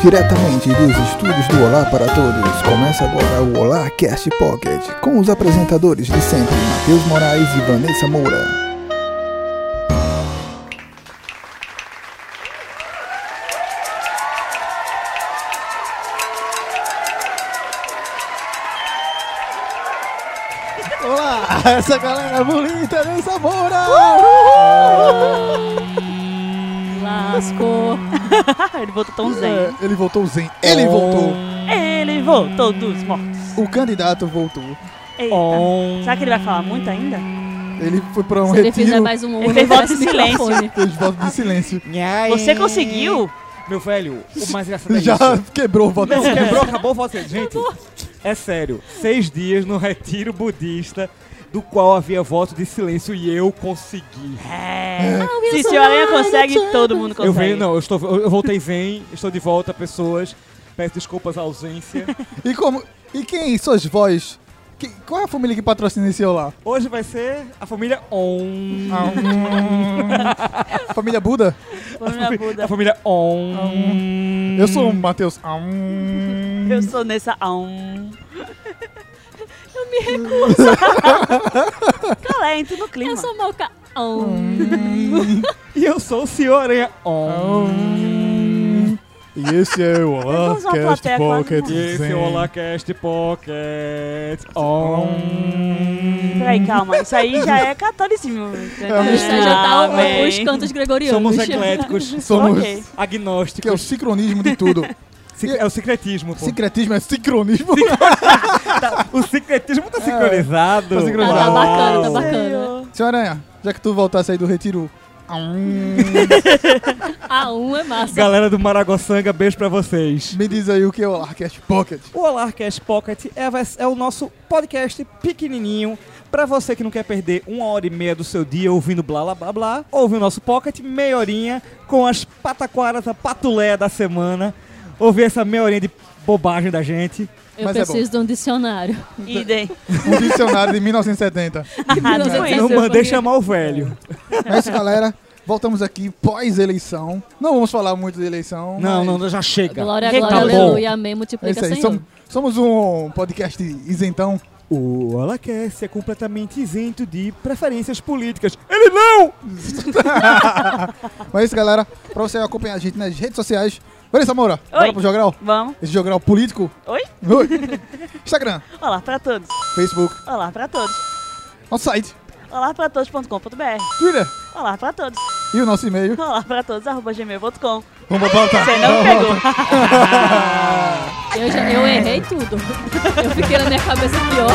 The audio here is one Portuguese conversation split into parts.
Diretamente dos estúdios do Olá para Todos, começa agora o Olá Cast Pocket, com os apresentadores de sempre, Matheus Moraes e Vanessa Moura. Olá, essa galera bonita dessa Moura! Lascou. Ele voltou tão zen. É, ele voltou zen, ele voltou, Ele voltou dos mortos. o candidato voltou. Eita. Será que ele vai falar muito ainda? Ele foi pra um Se ele fizer retiro, mais um Ele fez voto de silêncio. microfone. fez voto de silêncio. Você conseguiu? Meu velho, o mais engraçado é Já isso. quebrou o voto de Não, quebrou, acabou você. Gente, é sério. Seis dias no retiro budista, do qual havia voto de silêncio e eu consegui. É. Se o senhor Aranha consegue, todo mundo consegue. Eu venho, não, eu, estou, eu voltei zen, estou de volta, pessoas. Peço desculpas à ausência. E como? E quem suas vozes? Que- qual é a família que patrocina esse olá? Hoje vai ser a família On. família Buda? Família Buda. A família On. Eu sou o Matheus. Eu sou nessa. Um. Me recuso. Calé, entra no clima. Eu sou moca. Oh. E eu sou o senhor On. E esse é o Olá Cast Pocket. E esse é o Olacast Pocket. On. Peraí, calma. Isso aí já é catolicismo. É, Isso já tá Amém. os cantos gregorianos. Somos ecléticos, Somos Ok. que é o agnósticos. sincronismo de tudo. É o secretismo, pô. Sincretismo é sincronismo. O secretismo tá sincronizado. tá sincronizado. Tá, tá bacana, tá bacana. Senhor Aranha, já que tu voltasse aí do retiro. A um é massa. Galera do Maragoçanga, beijo pra vocês. Me diz aí o que é o Olá Cast Pocket. O Olarcast Pocket é, é o nosso podcast pequenininho pra você que não quer perder uma hora e meia do seu dia ouvindo blá blá blá blá. Ouve o nosso Pocket, meia horinha, com as pataquaras, a patuleia da semana. Ouvir essa meia horinha de bobagem da gente. Eu Mas é preciso de um dicionário. Idem. Um dicionário de 1970. Ah, Não eu mandei chamar o velho. É isso, galera. Voltamos aqui pós-eleição. Não vamos falar muito de eleição. Não, mas não, já chega. Glória, glória, tá aleluia, amém, É multiplica, aí. Senhor. Somos, somos um podcast isentão. O Olacast é completamente isento de preferências políticas. Ele não! Mas é isso, galera. Pra você acompanhar a gente nas redes sociais. Vanessa Moura, bora Oi. pro jogral? Vamos. Esse jogral político. Oi? Oi. Instagram, Olá pra todos. Facebook, Olá pra todos. nosso site, Olá pra todos.com.br. Twitter Olá pra todos. e o nosso e-mail. Olá pra todos, arroba gmail.com. Vamos botar. Você não pegou. Eu, já, eu errei tudo. Eu fiquei na minha cabeça pior.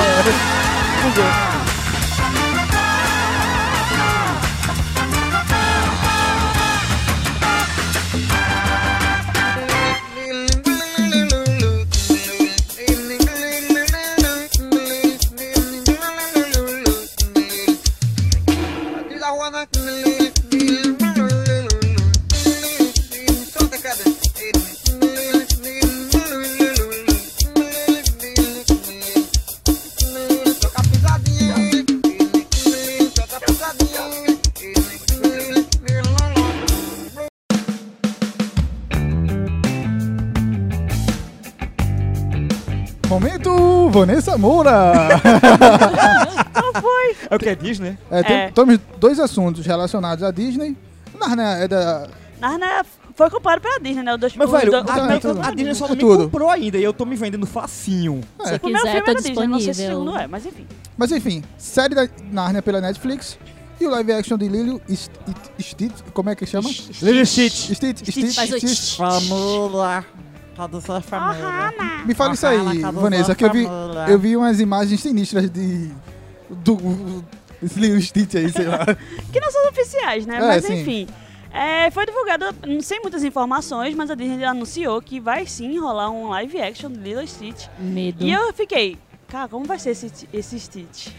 Momento Vanessa Moura. É o que é Disney? É, tem- É. temos dois assuntos relacionados à Disney. Narnia é da. Narnia foi comprado pela Disney, né? O dois, Mas, o velho, do- a, tá, tudo. foi a pela Disney só não me tudo. comprou ainda e eu tô me vendendo facinho. É. Se O primeiro quiser, filme tá é da Disney, não sei se o disponível. segundo é, mas enfim. Mas enfim, série da Narnia pela Netflix. E o live action de Lilo e St- e Stitch. Como é que chama? Lily Stitch. Stitch. Stitch. Faz o Stitch. Família. Tradução família. Me fala isso aí, Vanessa, que eu vi, eu vi umas imagens sinistras de. Do. Lilo Stitch aí, sei lá. Que não são oficiais, né? É, mas sim. enfim. É, foi divulgado, não sei muitas informações, mas a Disney anunciou que vai sim rolar um live action do Lilo Stitch. Medo. E eu fiquei, cara, como vai ser esse, esse Stitch?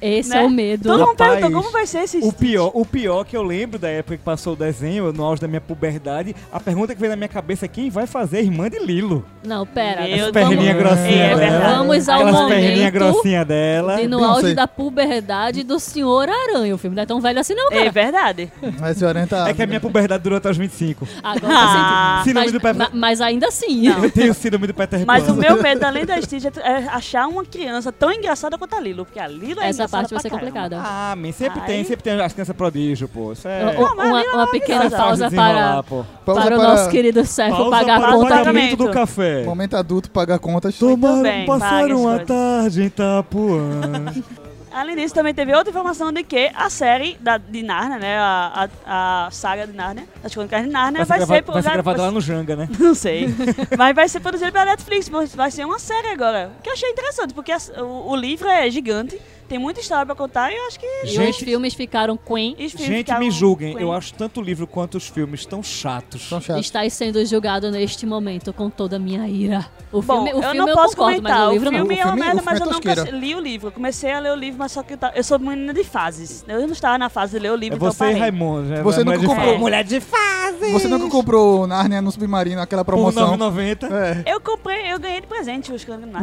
Esse Né? é o medo. Todo mundo Rapaz, perguntou como vai ser esse O pior, o pior que eu lembro da época que passou o desenho, no auge da minha puberdade, a pergunta que veio na minha cabeça é quem vai fazer a irmã de Lilo? Não, pera. Meu As perninhas vamos- grossinhas É dela. Vamos ao Aquelas momento perninhas grossinhas dela. E no auge da puberdade do Senhor Aranha. O filme não é tão velho assim, não, É cara. verdade. Mas esse Aranha tá... É que a minha puberdade durou até os 25. Agora Ah. tá Síndrome mas, do Peter- ma- mas ainda assim. Eu tenho síndrome do Peter Mas Pan. o meu medo, além da Stitch, é é achar uma criança tão engraçada quanto a Lilo. Porque a Lilo Essa parte vai ser caramba. complicada. Ah, man, sempre Ai. tem, sempre tem as crianças prodígio, pô. Isso é... U- uma, uma pequena maravilhosa. pausa para, pô. Pausa para o para- nosso querido Pausa pagar a para o conta pagamento do café. Momento adulto, pagar contas. Tomaram, bem, passaram as a tarde em Itapuã. Além disso, também teve outra informação de que a série da, de Narnia, né? A, a, a saga de Narnia, as crônicas de Narnia, Vai ser, vai, grava- ser... vai ser gravada lá no Janga, né? Não sei. Mas vai ser produzido pela Netflix, mas vai ser uma série agora. Que eu achei interessante, porque as- o, o livro é gigante, tem muita história pra contar e eu acho que. E os Gente- filmes ficaram Queen. os filmes Gente, ficaram me julguem. com- Eu acho tanto o livro quanto os filmes tão chatos. São chatos. Está sendo julgado neste momento com toda a minha ira. O Bom, filme, o eu filme não eu posso concordo, comentar. o livro o filme O é uma merda, mas eu é nunca li o livro. Eu comecei a ler o livro, mas só que eu, ta- eu sou menina de fases. Eu não estava na fase de ler o livro, É então eu você e parei. Raimundo, né? Você nunca comprou- fase. Mulher de fase! Você nunca comprou Narnia no Submarino, aquela Por promoção? 9,90. É. Eu comprei, eu ganhei de presente os Narnia.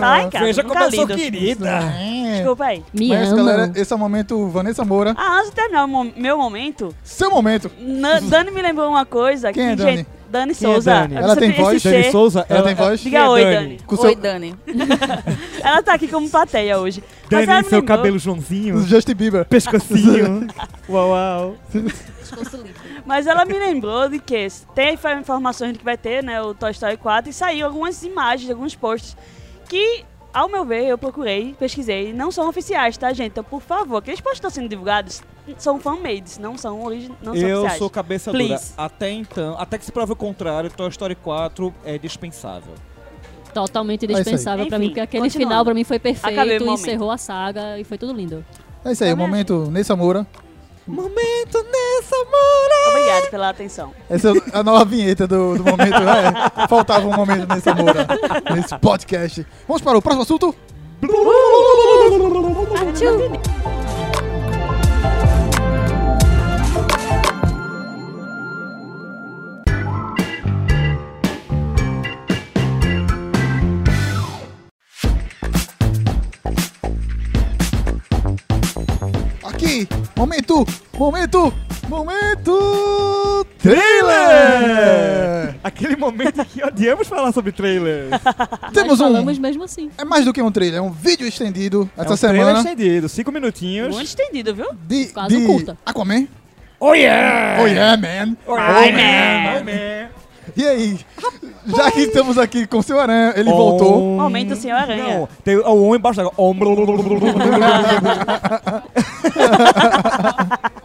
Tá em casa, Veja como eu sou querida. É. Desculpa aí. Me Mas, ama. galera, esse é o momento Vanessa Moura. Ah, antes de terminar o mo- meu momento, Seu momento. Na- Dani me lembrou uma coisa. Quem que, é Dani? Gente, Dani Quem é Souza. Dani? Eu Ela preciso tem voz? esse Dani ser. Souza? Ela tem voz? Diga Quem é oi, Dani? Dani. Com Oi, seu Dani. Ela tá aqui como plateia hoje. Mas ela Dani, me seu lembrou- cabelo Joãozinho. Justin Bieber. Pescocinho. uau, uau. Pescoço limpo. Mas ela me lembrou de que tem informações de que vai ter, né, o Toy Story 4 e saiu algumas imagens, alguns posts que, ao meu ver, eu procurei, pesquisei, não são oficiais, tá, gente? Então, por favor, aqueles posts que estão sendo divulgados são fan-made, não são origi não são Eu oficiais. sou cabeça dura. Please. Até então, até que se prove o contrário, Toy Story 4 é dispensável. Totalmente aí. dispensável pra mim, Enfim, porque aquele continuando. final pra mim foi Acabei perfeito, momento. encerrou a saga e foi tudo lindo. É isso aí, o momento Nessa Moura. Momento nessa mora. Obrigada pela atenção. Essa é a nova vinheta do, do momento. É, faltava um momento Nessa Moura, nesse podcast. Vamos para o próximo assunto? Momento, momento, momento trailer! Aquele momento que odiamos falar sobre trailers. Temos Nós um, falamos mesmo assim. é mais do que um trailer, é um vídeo estendido essa é um trailer semana estendido, 5 minutinhos. Muito estendido, viu? de, Quase um de curta. Aquaman. Oh yeah! Oh yeah, man! Oh, Oh, yeah, man! E aí, já que estamos aqui com o seu Aranha, ele Om. voltou. Momento Senhor Aranha. Não, tem o on embaixo da Om.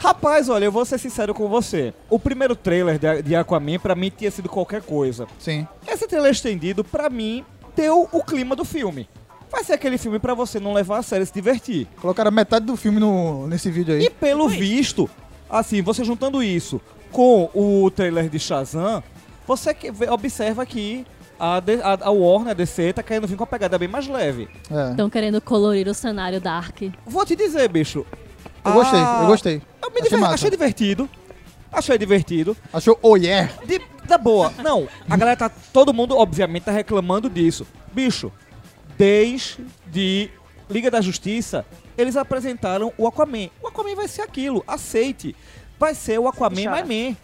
Rapaz, olha, eu vou ser sincero com você. O primeiro trailer de, de Aquaman, pra mim, tinha sido qualquer coisa. Sim. Esse trailer estendido, pra mim, deu o clima do filme. Vai ser aquele filme pra você não levar a sério e se divertir. Colocaram metade do filme no, nesse vídeo aí. E pelo visto, assim, você juntando isso com o trailer de Shazam, você que observa que a, a, a Warner, a DC, tá querendo vir com uma pegada bem mais leve. É. Estão querendo colorir o cenário Dark. Vou te dizer, bicho. Eu gostei, ah, eu gostei. Eu me Achei diver- achei divertido. Achei divertido. Achou oh yeah? De, da boa. Não, a galera tá. Todo mundo, obviamente, tá reclamando disso. Bicho, desde Liga da Justiça, eles apresentaram o Aquaman. O Aquaman vai ser aquilo, aceite. Vai ser o Aquaman. My Man.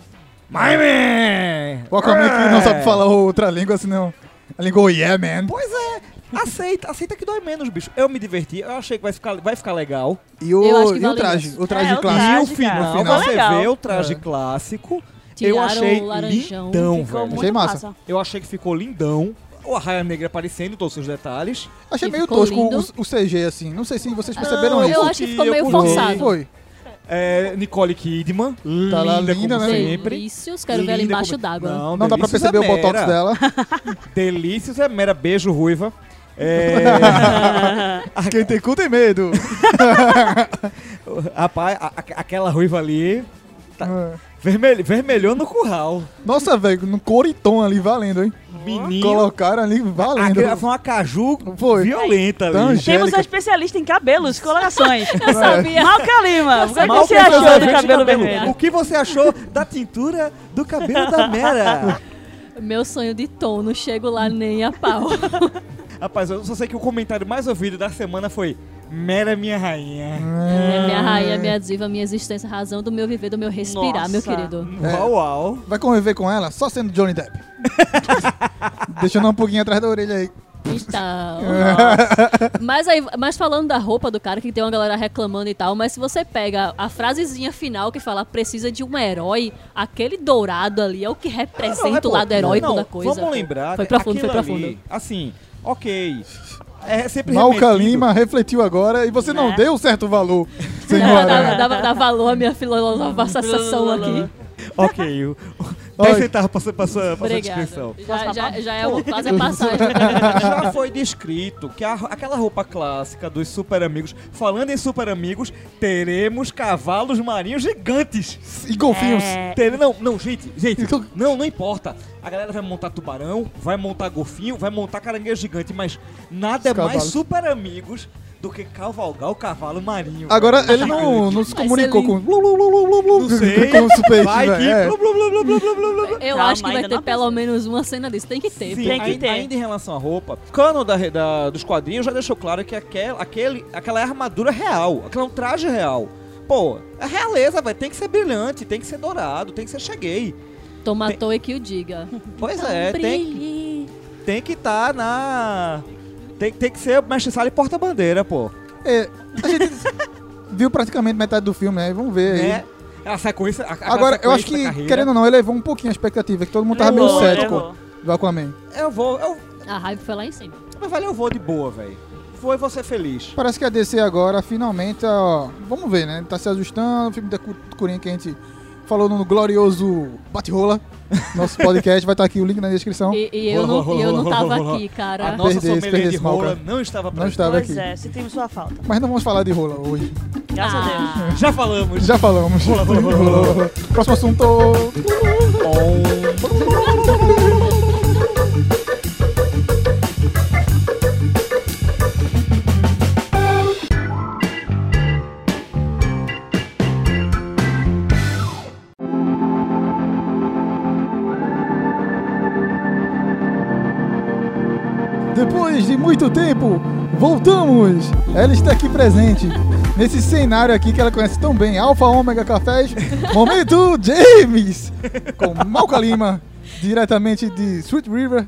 My Man! O Aquaman que não É. sabe falar outra língua, senão. A língua oh yeah, man. Pois é, aceita, aceita que dói menos, bicho. Eu me diverti, eu achei que vai ficar, vai ficar legal. E o, e o traje, isso. o traje É, o clássico. traje, e o final, cara. Ficou você legal. vê o traje É. clássico. Tiraram eu achei o laranjão. lindão, velho. Achei massa. Eu achei que ficou lindão. O Raia Negra aparecendo todos os detalhes. Achei meio tosco o, o CG, assim. Não sei se vocês perceberam Não, isso. Eu acho que ficou meio forçado. Foi. É, Nicole Kidman, Tá lá linda, linda, como né? sempre. Delícios, quero ver ela Linda embaixo como- d'água. Não, Não dá pra Delícios perceber é o botox mera. dela. Delícios é mera beijo ruiva. É, Quem tem cu tem medo. rapaz, a- a- aquela ruiva ali. Tá. É. Vermelho, vermelhou no curral. Nossa, velho, no coritom ali valendo, hein? Menino. Colocaram ali valendo. Aquela foi uma caju Foi. violenta ali. Angélica. Temos uma especialista em cabelos, colorações. Eu sabia. Malca Lima, o que Mal você que achou do cabelo de vermelho? O que você achou da tintura do cabelo da Mera? Meu sonho de tom, não chego lá nem a pau. Rapaz, eu só sei que o comentário mais ouvido da semana foi Mera minha rainha. É minha rainha, minha diva, minha existência, razão do meu viver, do meu respirar, Nossa. meu querido. É. Uau, uau. Vai conviver com ela só sendo Johnny Depp. Deixando um pouquinho atrás da orelha aí. Então. mas aí, mas falando da roupa do cara, que tem uma galera reclamando e tal, mas se você pega a frasezinha final que fala precisa de um herói, aquele dourado ali é o que representa Não, é, o lado heróico não, da coisa. Vamos lembrar. Foi que profundo, foi profundo. ali, assim, ok. É sempre Malca remetido. Lima refletiu agora e você não Né? deu certo valor, É, senhora. dá, dá- dá valor à minha filosofalização aqui. Ok, o-. 10 centavos pra pra sua, pra sua descrição. Já, já, já é o- quase a passagem. Já foi descrito que a- aquela roupa clássica dos super amigos, falando em super amigos, teremos cavalos marinhos gigantes. E golfinhos. É, Tere- Não, não, gente, gente, Então- não, não importa. A galera vai montar tubarão, vai montar golfinho, vai montar caranguejo gigante, mas nada é Os mais cavalos. super amigos do que cavalgar o cavalo marinho. Agora velho. ele não, não se Vai comunicou com. Não sei. Com Vai que. É. Eu Calma, acho que vai ter pelo menos uma cena disso. Tem que ter. Sim, Tem que ainda, ter. ainda em relação à roupa, o cano da, da- dos quadrinhos já deixou claro que aquel, aquele, aquela é armadura real, aquela é um traje real. Pô, é realeza, vai tem que ser brilhante, tem que ser dourado, tem que ser cheguei. Tomatou e que o diga. Pois Então é, tem, brilhe. tem que estar na. Tem, tem que ser mestre sala e porta-bandeira, pô. É, a gente viu praticamente metade do filme, né? Vamos ver aí. Né? A sequência. a- aquela Agora, eu acho sequência da que, carreira. querendo ou não, elevou um pouquinho a expectativa, que todo mundo tava meio Levou, cético levou. do Aquaman. Eu vou. Eu, A raiva foi lá em cima. mas valeu, eu vou de boa, velho. Vou e vou ser feliz. Parece que a DC agora, finalmente, ó, vamos ver, né? Tá se ajustando, o filme da Cu- Coringa que a gente falou no glorioso Bate-Rola. Nosso podcast vai estar aqui o link na descrição. E, e eu, não, e eu não tava aqui, A cara. nossa Perdesse, sommelier de rola não estava Não presente. estava Pois aqui. é, sentimos sua falta. Mas não vamos falar de rola hoje. Graças a Deus. Ah, Já falamos. Já falamos. Rola, rola, rola, rola, rola. Próximo assunto. Depois de muito tempo, voltamos! Ela está aqui presente, nesse cenário aqui que ela conhece tão bem, Alfa Ômega Cafés, Momento James! Com Malca Lima, diretamente de Sweet River.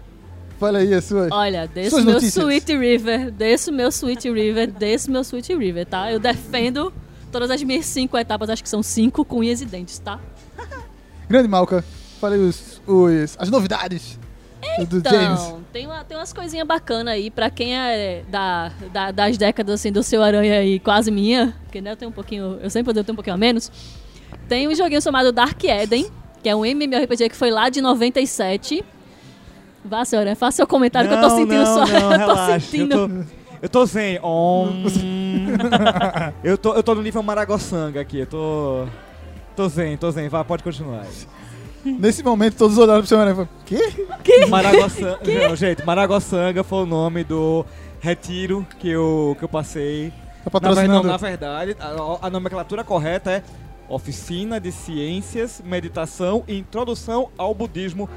Fala aí as suas. Olha, desse Suas meu notícias. Sweet River, desse meu Sweet River, desse meu Sweet River, tá? Eu defendo todas as minhas cinco etapas, acho que são cinco com unhas e dentes, tá? Grande Malca, fala aí os, os- as novidades. Então, tem, uma, tem umas coisinhas bacanas aí pra quem é da, da- das décadas assim do seu aranha aí, quase minha, porque né, eu tenho um pouquinho, eu sempre eu tenho um pouquinho a menos. Tem um joguinho chamado Dark Eden, que é um MMORPG que foi lá de 97. Vá, senhora, faça seu comentário que eu tô sentindo não, só. Não, eu tô relaxa. sentindo. Eu tô, eu tô zen. Om. eu, tô, eu tô no nível Maragossanga aqui. Eu tô. Tô zen, tô zen. Vai, pode continuar. Nesse momento, todos olharam pro seu e falaram: Quê? Maragossanga. Não, gente, Maragossanga foi o nome do retiro que eu, que eu passei. Tá Na, ver- não, na verdade, a, a nomenclatura correta é Oficina de Ciências, Meditação e Introdução ao Budismo.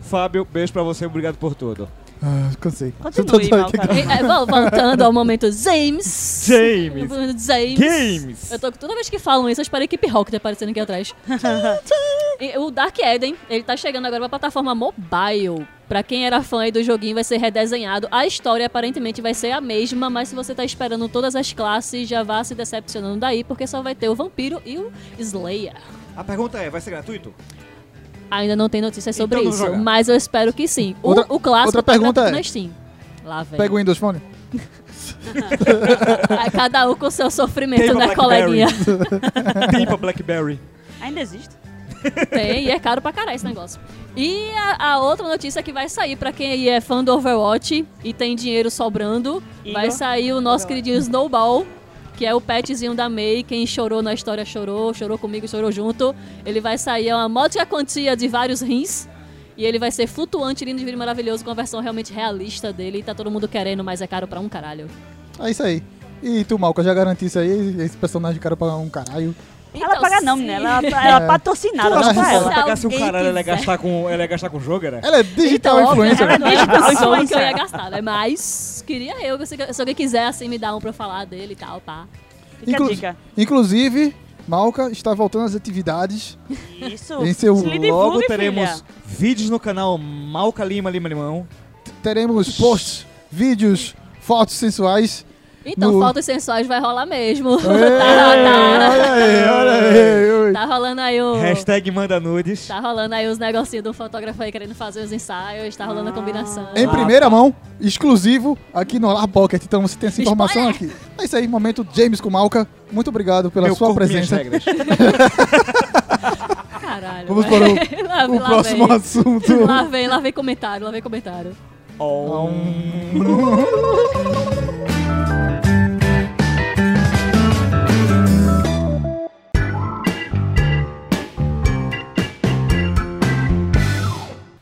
Fábio, beijo pra você, obrigado por tudo. Ah, cansei. Continue. E, é, vol- voltando ao momento James. James. James. Games! Eu tô, toda vez que falam isso, eu espero a equipe Rock tá aparecendo aqui atrás. E o Dark Eden, ele tá chegando agora pra plataforma mobile. Pra quem era fã aí do joguinho, vai ser redesenhado. A história aparentemente vai ser a mesma, mas se você tá esperando todas as classes, já vá se decepcionando daí, porque só vai ter o vampiro e o Slayer. A pergunta é, vai ser gratuito? Ainda não tem notícias sobre Então isso, mas eu espero que sim. O, Outra- o clássico outra tá pergunta gratuito é- na Steam. Lá, velho. Pega o Windows Phone. Aí Cada um com o seu sofrimento, Tem né, coleguinha? Tem pra Blackberry. Ainda existe? Tem, e é caro pra caralho esse negócio. E a, a outra notícia que vai sair pra quem aí é fã do Overwatch e tem dinheiro sobrando, Igor. vai sair o nosso queridinho Snowball que é o petzinho da May. Quem chorou na história chorou, chorou comigo, chorou junto. Ele vai sair é uma módica quantia de vários rins. E ele vai ser flutuante, lindo, divino e maravilhoso, com a versão realmente realista dele. E tá todo mundo querendo, mas é caro pra um caralho. É isso aí. E tu, Malca, já garantisse aí esse personagem cara pra um caralho? Ela Então, paga não, menina. Ela, ela É. patrocinada, ela ela. Se pegasse um alguém caralho, ela ia gastar com, ela ia gastar com jogo, né? Ela é digital Então, influencer. Não é Digital digital que eu influencer. ia gastar, né? Mas queria eu, se, alguém quiser assim me dar um pra eu falar dele e tal, pá. Fica Inclu- a dica. Inclusive, Malca está voltando às atividades. Isso. Em seu- divulgue, Logo filha. teremos vídeos no canal Malca Lima Lima Limão. Teremos posts, vídeos, fotos sensuais. Então, No- fotos sensuais vai rolar mesmo. Ei, tá, olha aí, olha aí. oi. tá, tá rolando aí o. Hashtag manda nudes. Tá rolando aí os negocinhos do fotógrafo aí querendo fazer os ensaios, tá rolando a combinação. Em Ah, primeira tá. mão, exclusivo, aqui no Lar Pocket. Então você tem essa informação aqui. É isso aí, momento James com Malca. Muito obrigado pela Meu sua corpo, minhas presença. regras. Caralho. Vamos para lá, O lá próximo vem. assunto. Lá vem, lá vem comentário, lá vem comentário. Oh.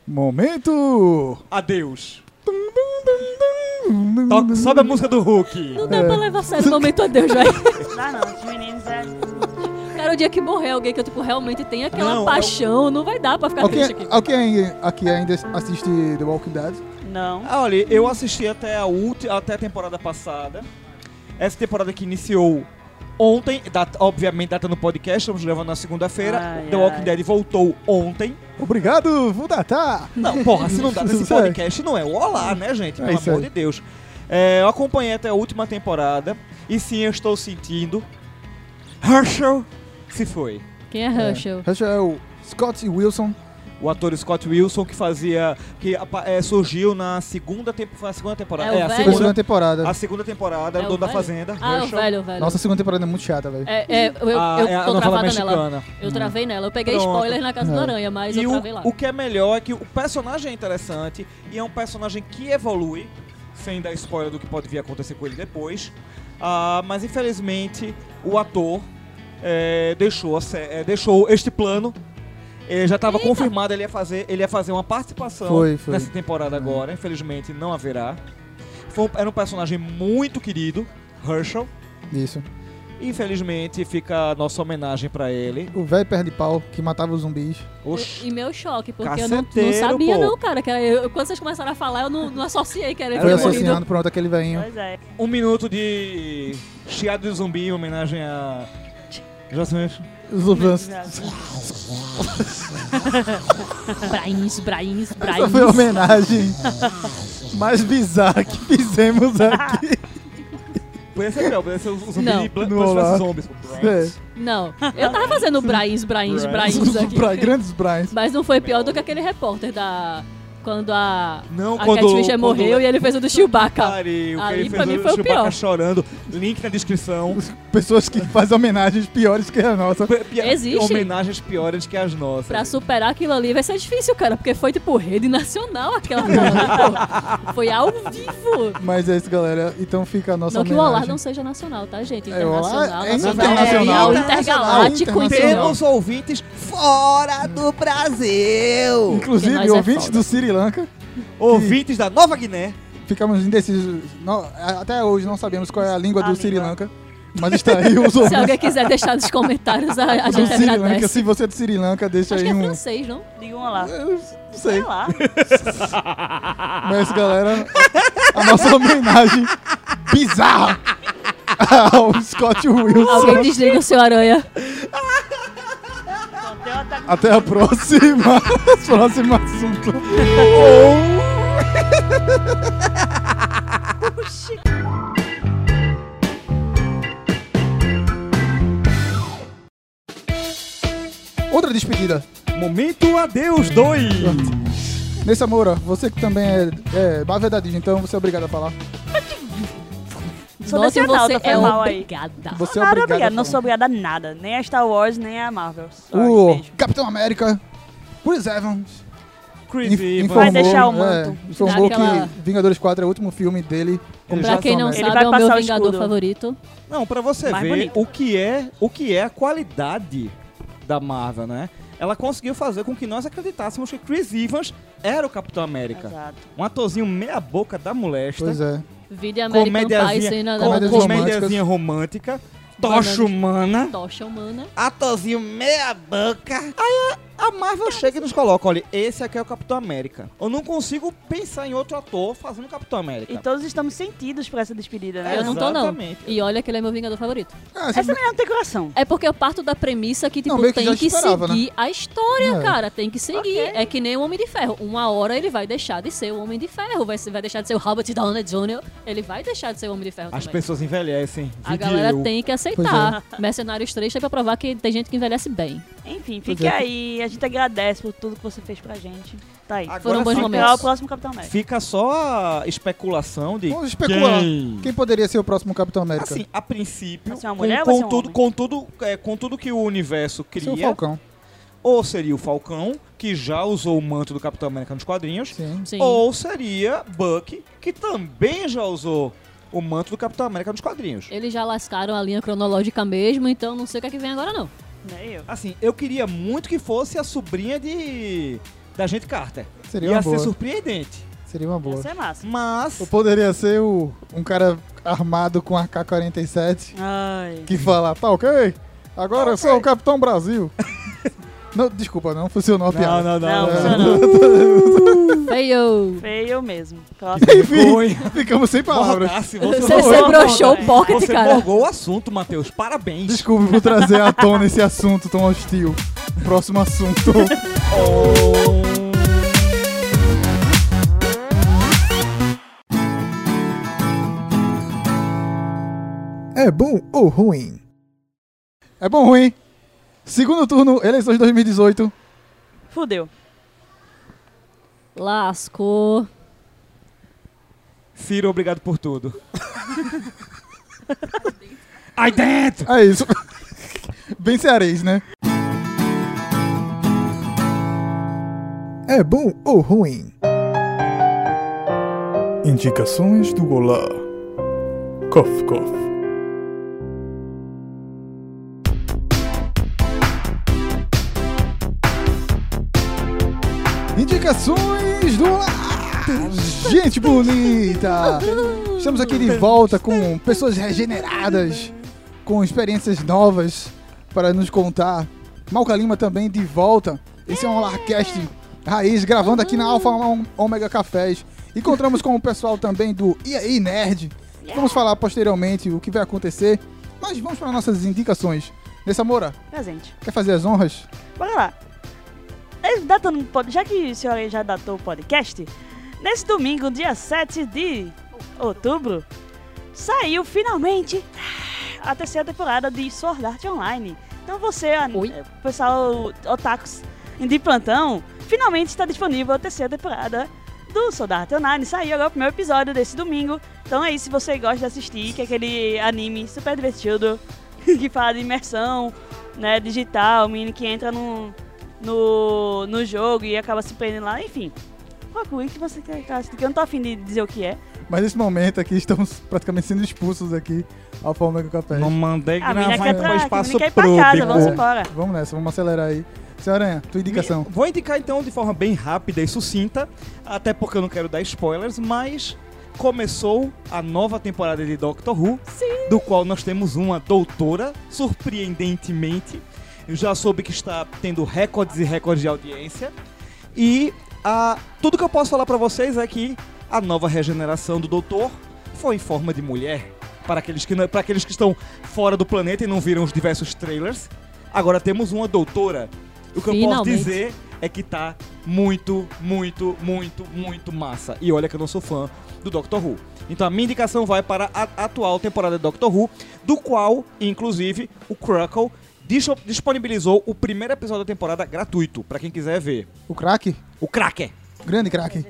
Momento. Adeus. Toca, sobe a música do Hulk. Não dá pra levar a sério o momento a Deus, velho. Dá não, os meninos é... Cara, o dia que morrer alguém que eu, tipo, realmente tem aquela Não, é paixão, não vai dar pra ficar Alguém, triste aqui. alguém aqui ainda assiste The Walking Dead? Não. Ah, olha, eu assisti até a última, até a temporada passada. Essa temporada que iniciou ontem, data- obviamente data no podcast, estamos gravando na segunda-feira. Ai, The Walking ai. Dead voltou ontem. Obrigado, vou datar. Não, porra, se não dá nesse Sério. podcast, não é o Olá, né, gente? É Pelo isso amor aí. de Deus. É, eu acompanhei até a última temporada e sim, eu estou sentindo. Herschel se foi. Quem é Herschel? Herschel é o Scott Wilson. O ator Scott Wilson que fazia. que é, surgiu na segunda, tempo, foi a segunda temporada. É o a velho? Segunda temporada. a segunda temporada, É o o dono da velho? fazenda. Ah, o Herschel. velho, o velho. Nossa, a segunda temporada é muito chata, velho. É, é, eu, eu, A- eu é tô travada nela. mexicana. Eu travei nela. Eu peguei Pronto. spoiler na Casa do É. Aranha, mas E eu o, travei lá. o que é melhor é que o personagem é interessante e é um personagem que evolui, sem dar spoiler do que pode vir a acontecer com ele depois. Ah, mas infelizmente o ator é, deixou, é, deixou este plano. Ele já estava confirmado, ele ia, fazer, ele ia fazer uma participação Foi, foi. nessa temporada agora. Infelizmente não haverá. Foi era um personagem muito querido, Herschel. Isso. Infelizmente fica a nossa homenagem pra ele. O velho pé de pau que matava os zumbis. Oxi. E meu choque, porque eu não, não Caceteiro, sabia pô. não, cara. Que eu, quando vocês começaram a falar, eu não, não associei que era ele Foi associando pronto aquele velhinho. Pois é. Um minuto de chiado de zumbi em homenagem a. Justamente. Os zumbis. Brains, Brains, Essa foi a Brains. homenagem mais bizarra que fizemos aqui. Podia ser pior, podia ser o zumbi Não. Olá. Zombies. É, Não, eu tava fazendo Brains, Brains, Brains. Brains aqui. pra grandes Brians. Mas não foi pior do que aquele repórter da... Quando a, Não, a quando- Cat Fisher quando- morreu e ele fez o do Chewbacca. Pariu, Ali, pra fez mim, o foi o Chewbacca pior. chorando. Link na descrição. Pessoas que fazem homenagens piores que a nossa. P- Existe. Homenagens piores que as nossas. Pra superar aquilo ali vai ser difícil, cara, porque foi tipo rede nacional aquela porra, pô. Foi ao vivo. Mas é isso, galera. Então fica a nossa Não que o. Olar não seja nacional, tá, gente? É, Internacional, é nacional, internacional. mundial, intergaláctico, Internacional. Temos ouvintes fora do Brasil. Inclusive, é ouvintes do Sri Lanka, Ouvintes da Nova Guiné. ficamos indecisos. Não, até hoje não sabemos qual é a língua A do Sri língua. Lanka. Mas está aí os Se ouvintes alguém quiser deixar nos comentários, a, a gente Sri Lanka. Se você é do Sri Lanka, deixa Acho que aí é um. francês, não? Diga um lá. Eu Não sei. Sei lá. Mas, galera, a nossa homenagem bizarra ao Scott Wilson. Alguém desliga o seu aranha. Até... A próxima. Próximo assunto. Outra despedida. Momento Adeus 2. Nesse Moura, você que também é, é mais verdade, então você é obrigado a falar. Sou Nossa, você é mal aí. obrigada. Você é Nada obrigado. obrigado, a não sou obrigada a nada. Nem a Star Wars, nem a Marvel. Sorry, O beijo. Capitão América, Chris Evans, Chris Evans. Vai deixar o manto. é, informou Daquela- que Vingadores 4 é o último filme dele como Pra quem não Capitão Ele sabe, vai é o meu passar o Vingador escudo. favorito. Não, pra você Mais ver bonito. o que é, o que é a qualidade da Marvel, né? Ela conseguiu fazer com que nós acreditássemos que Chris Evans era o Capitão América. Exato. Um atorzinho meia boca da molesta. Pois é. Vídeo American Pie, Comédiazinha, cena da com, Comédias comédiazinha romântica. Tocha humana. tocha humana. Atorzinho meia boca. Aí a, Marvel chega e nos coloca, olha, esse aqui é o Capitão América. Eu não consigo pensar em outro ator fazendo Capitão América. E todos estamos sentidos pra essa despedida, né? Eu não tô, não. Exatamente. E olha que ele é meu Vingador favorito. Ah, Essa menina não tem coração. É porque eu parto da premissa que, tipo, Não, meio que tem já que esperava, seguir a história, É. cara. Tem que seguir. É que nem o Homem de Ferro. Uma hora ele vai deixar de ser o Homem de Ferro. Vai, ser- vai deixar de ser o Robert Downey Jr. Ele vai deixar de ser o Homem de Ferro As também. pessoas envelhecem. A Vide galera eu. tem que aceitar. Mercenários 3 tem pra provar que tem gente que envelhece bem. Enfim, Pois fique é. aí. A gente agradece por tudo que você fez pra gente. Tá aí. Agora Foram bons momentos. O próximo Capitão América. Fica só a especulação de Vamos especular. quem. Quem poderia ser o próximo Capitão América? Assim, a princípio, uma com, mulher ou com um tudo, com tudo, é, com tudo que o universo Ser o cria, Falcão. ou seria o Falcão, que já usou o manto do Capitão América nos quadrinhos, Sim. Sim. ou seria Buck, que também já usou o manto do Capitão América nos quadrinhos. Eles já lascaram a linha cronológica mesmo, então não sei o que é que vem agora, não. Nem eu. Assim, eu queria muito que fosse a sobrinha de da gente Carter. Seria Ia uma ser boa. surpreendente. Seria uma boa. Essa é massa. Mas Ou poderia ser o, um cara armado com AK-47 Ai. que fala, tá ok? Agora eu sou o Capitão Brasil. não, desculpa, não funcionou a não, piada. não, não, Não, não. funcionou. Feio! Feio mesmo. Próximo. Vergonha. Ficamos sem palavras. Você, você, você broxou o pocket, você cara. morgou o assunto, Matheus. Parabéns. Desculpe por trazer à tona esse assunto tão hostil. Próximo assunto. É bom ou ruim? É bom ou ruim? Segundo turno, eleições 2018. Fudeu. Lascou. Ciro, obrigado por tudo. Ai, dentro! É isso. Bem cearês, né? É bom ou ruim? Indicações do Olá. Cof, cof. Indicações do! Gente bonita! Estamos aqui de volta com pessoas regeneradas, com experiências novas para nos contar. Malca Lima também de volta. Esse é um Larcast raiz, gravando aqui na Alfa Omega Cafés. Encontramos com o pessoal também do E aí Nerd. Vamos falar posteriormente o que vai acontecer. Mas vamos para nossas indicações. Nessa Moura, Presente. quer fazer as honras? Bora lá. Datando, já que o senhor aí já datou o podcast, nesse domingo, dia 7 de outubro, saiu finalmente a terceira temporada de Sword Art Online. Então você, Oi? eh, pessoal otakus de plantão, finalmente está disponível a terceira temporada do Sword Art Online. Saiu agora o primeiro episódio desse domingo. Então aí, se você gosta de assistir, que é aquele anime super divertido, que fala de imersão, né, digital, o menino que entra no, no, no jogo e acaba se prendendo lá, enfim. Procure que você quer assistir, que eu não tô afim de dizer o que é. Mas nesse momento aqui estamos praticamente sendo expulsos aqui Alfa Omega Cafés. Não mandei gravar quer em pra, um a espaço quer ir pra casa, vamos embora. Vamos nessa, vamos acelerar aí. Senhor Aranha, tua indicação. Vou indicar então de forma bem rápida e sucinta, até porque eu não quero dar spoilers, mas começou a nova temporada de Doctor Who, do qual nós temos uma doutora, surpreendentemente. Eu já soube que está tendo recordes e recordes de audiência. E ah, tudo que eu posso falar pra vocês é que a nova regeneração do doutor foi em forma de mulher. Para aqueles que, para aqueles que estão fora do planeta e não viram os diversos trailers, agora temos uma doutora. O que eu posso Finalmente. dizer é que tá muito, muito, muito, muito massa. E olha que eu não sou fã do Doctor Who. Então a minha indicação vai para a atual temporada de Doctor Who, do qual, inclusive, o Crackle disponibilizou o primeiro episódio da temporada gratuito, para quem quiser ver. O craque, O Cracker. grande craque.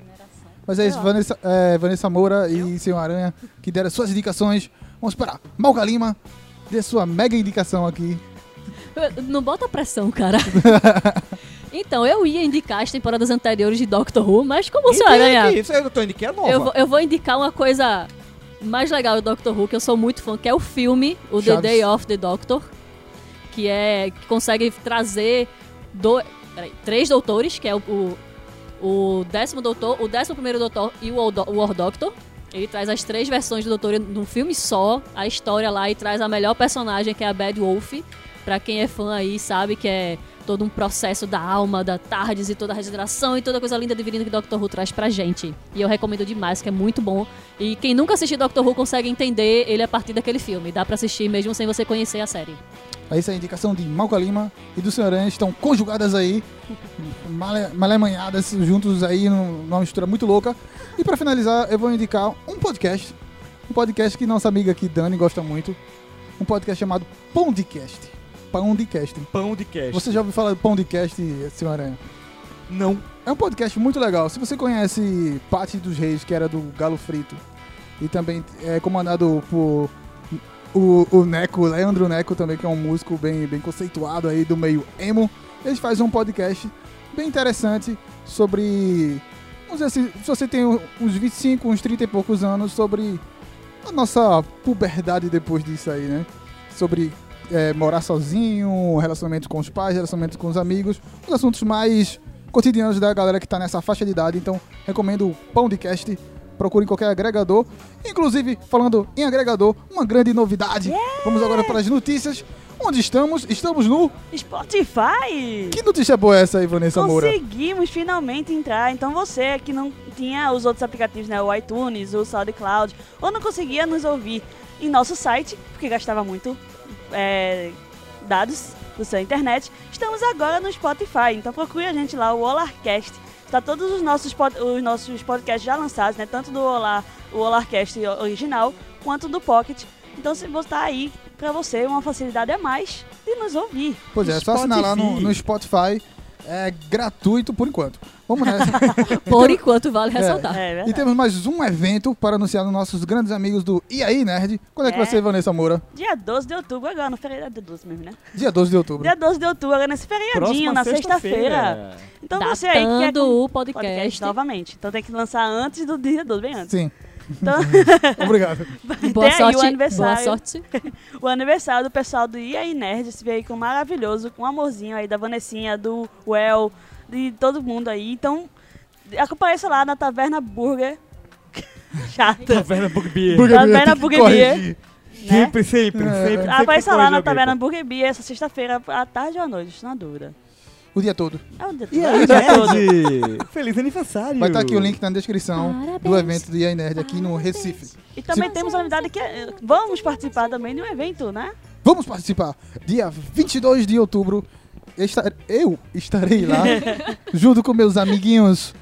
Mas é isso, Vanessa, é, Vanessa Moura e Senhor Aranha, que deram suas indicações. Vamos esperar. Malca Lima, dê sua mega indicação aqui. Não bota pressão, cara. Então, eu ia indicar as temporadas anteriores de Doctor Who, mas como o Indique, Aranha, Isso eu tô indicando é nova. eu, vou- eu vou indicar uma coisa mais legal do Doctor Who, que eu sou muito fã, que é o filme, o The Chaves. Day of the Doctor, que é que consegue trazer do, peraí, três doutores, que é o, o, o décimo doutor, o décimo primeiro doutor e o o War Doctor. Ele traz as três versões do doutor num filme só, a história lá, e traz a melhor personagem, que é a Bad Wolf. Pra quem é fã aí, sabe que é todo um processo da alma, da Tardes e toda a regeneração e toda coisa linda divina que Doctor Who traz pra gente. E eu recomendo demais, que é muito bom. E quem nunca assistiu Doctor Who consegue entender ele a partir daquele filme. Dá pra assistir mesmo sem você conhecer a série. Essa é a indicação de Malca Lima e do Sr. Aranha estão conjugadas aí, male- malemanhadas juntos aí num- numa mistura muito louca. E pra finalizar, eu vou indicar um podcast, um podcast que nossa amiga aqui Dani gosta muito, um podcast chamado Pondcast. Pondcast. Pão de cast. Você já ouviu falar do Pondcast, Sr. Aranha? Não. É um podcast muito legal. Se você conhece Pati dos Reis, que era do Galo Frito, e também é comandado por o, o Neco, Leandro Neco também, que é um músico bem, bem conceituado aí do meio emo, eles fazem um podcast bem interessante sobre. Vamos dizer assim, se você tem uns 25, uns 30 e poucos anos, sobre a nossa puberdade depois disso aí, né? Sobre é, morar sozinho, relacionamento com os pais, relacionamento com os amigos, os assuntos mais cotidianos da galera que tá nessa faixa de idade. Então, recomendo o Pondcast. Procure em qualquer agregador. Inclusive, falando em agregador, uma grande novidade. Vamos agora para as notícias. Onde estamos? Estamos no. Spotify! Que notícia boa é essa aí, Vanessa Moura? Conseguimos finalmente entrar. Então você que não tinha os outros aplicativos, né? O iTunes, o SoundCloud, ou não conseguia nos ouvir em nosso site, porque gastava muito é, dados do seu internet, estamos agora no Spotify. Então procure a gente lá, o Olarcast. Está todos os nossos, os nossos podcasts já lançados, né? Tanto do Olar, o Olarcast original, quanto do Pocket. Então se você tá aí, pra você, uma facilidade a mais de nos ouvir. Pois é, é só assinar lá no, no Spotify. É gratuito por enquanto. Vamos nessa. Por enquanto, vale ressaltar. É e verdade. temos mais um evento para anunciar nos nossos grandes amigos do E aí, Nerd. Quando é que É. vai ser, Vanessa Moura? Dia 12 de outubro, agora no feriado dia 12 mesmo, né? Dia 12 de outubro. Dia 12 de outubro, agora nesse feriadinho, Próxima na sexta-feira. Então você aí que quer Datando o podcast podcast. novamente. Então tem que lançar antes do dia 12, bem antes. Sim. Então Obrigado. Boa aí o sorte, boa aniversário. sorte. o aniversário do pessoal do E aí Nerd, esse veículo maravilhoso, com um amorzinho aí da Vanessinha, do Well, de todo mundo aí. Então, compareça lá na Taverna Burger. Chata. Taverna. Burger Taverna tem que Burger corrigir. Sempre, sempre, É. sempre. Apareça sempre lá na Taverna. Burger Bee essa sexta-feira, à tarde ou à noite, na dúvida. O dia todo. É o dia E é aí, o dia todo. Nerd? Feliz aniversário. Vai estar aqui o link na descrição do Parabéns. evento do E aí, Nerd aqui no Recife. E também Sim. temos a novidade que é, vamos participar também de um evento, né? Vamos participar. Dia 22 de outubro, eu estar- eu estarei lá, junto com meus amiguinhos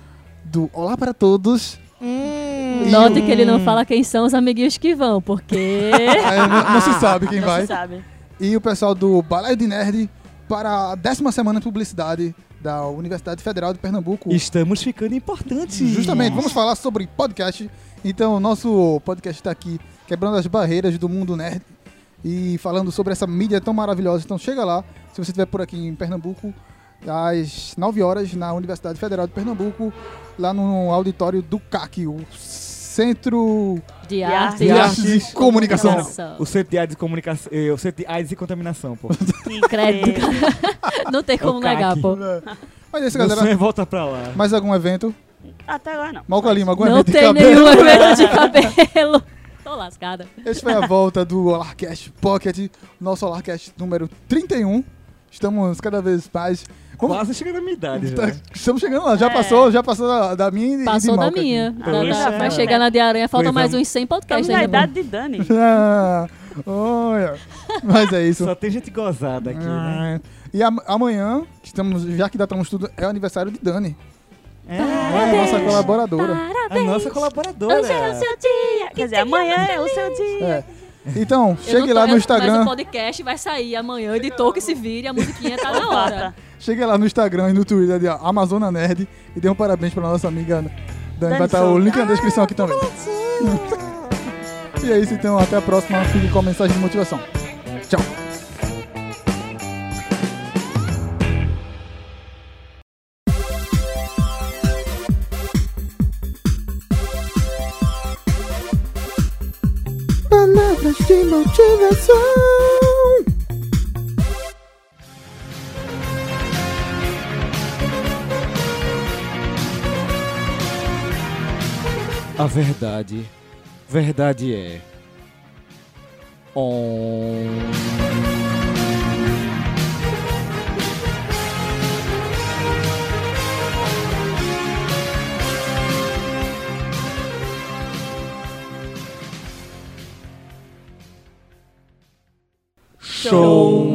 do Olá para Todos. E Note que ele não fala quem são os amiguinhos que vão, porque. É, não, não se sabe quem Não vai. se sabe. E o pessoal do Balaio de Nerd para a décima semana de publicidade da Universidade Federal de Pernambuco. Estamos ficando importantes. Justamente, vamos falar sobre podcast. Então, o nosso podcast está aqui quebrando as barreiras do mundo nerd e falando sobre essa mídia tão maravilhosa. Então, chega lá, se você estiver por aqui em Pernambuco, às 9 horas, na Universidade Federal de Pernambuco, lá no auditório do CAC, o Centro De arte de arte. Artes e Comunicação. O Centro de AIDS e Comunicação. eh, O Centro de AIDS e Contaminação, pô. Que. Não tem como É o CAC. negar, pô. Mas é isso, Meu sonho é galera. volta pra lá. Mais algum evento? Até agora não. Malca Lima, algum Não evento de tem cabelo? nenhum evento de cabelo. Tô lascada. Esse foi a volta do Olarcast Pocket, nosso Olarcast número 31. Estamos cada vez mais. Vamos- Quase chegando na minha idade Tá- já. Estamos chegando lá, já É. passou, já passou da, da minha e Passou da minha. Pois Da- da- é. Vai chegar na de aranha, falta Pois mais é. uns 100 Estamos podcasts na ainda. idade de Dani. Ah, olha. Mas é isso. Só tem gente gozada aqui, né? Ah, E am- amanhã, estamos, já que datamos tudo, é o aniversário de Dani. É, É, nossa colaboradora. a nossa colaboradora. Hoje é o seu dia. Quer dizer, amanhã é o seu dia. É. Então, chegue tô- lá no Instagram. Mas o podcast vai sair amanhã, editor que se vire, a musiquinha tá na hora. Chegue lá no Instagram e no Twitter de Amazona Nerd e dê um parabéns pra nossa amiga Dani. Vai estar o link na descrição aqui também. e é isso então, até a próxima. Fique com a mensagem de motivação. De motivação. A verdade, verdade é. Om. 收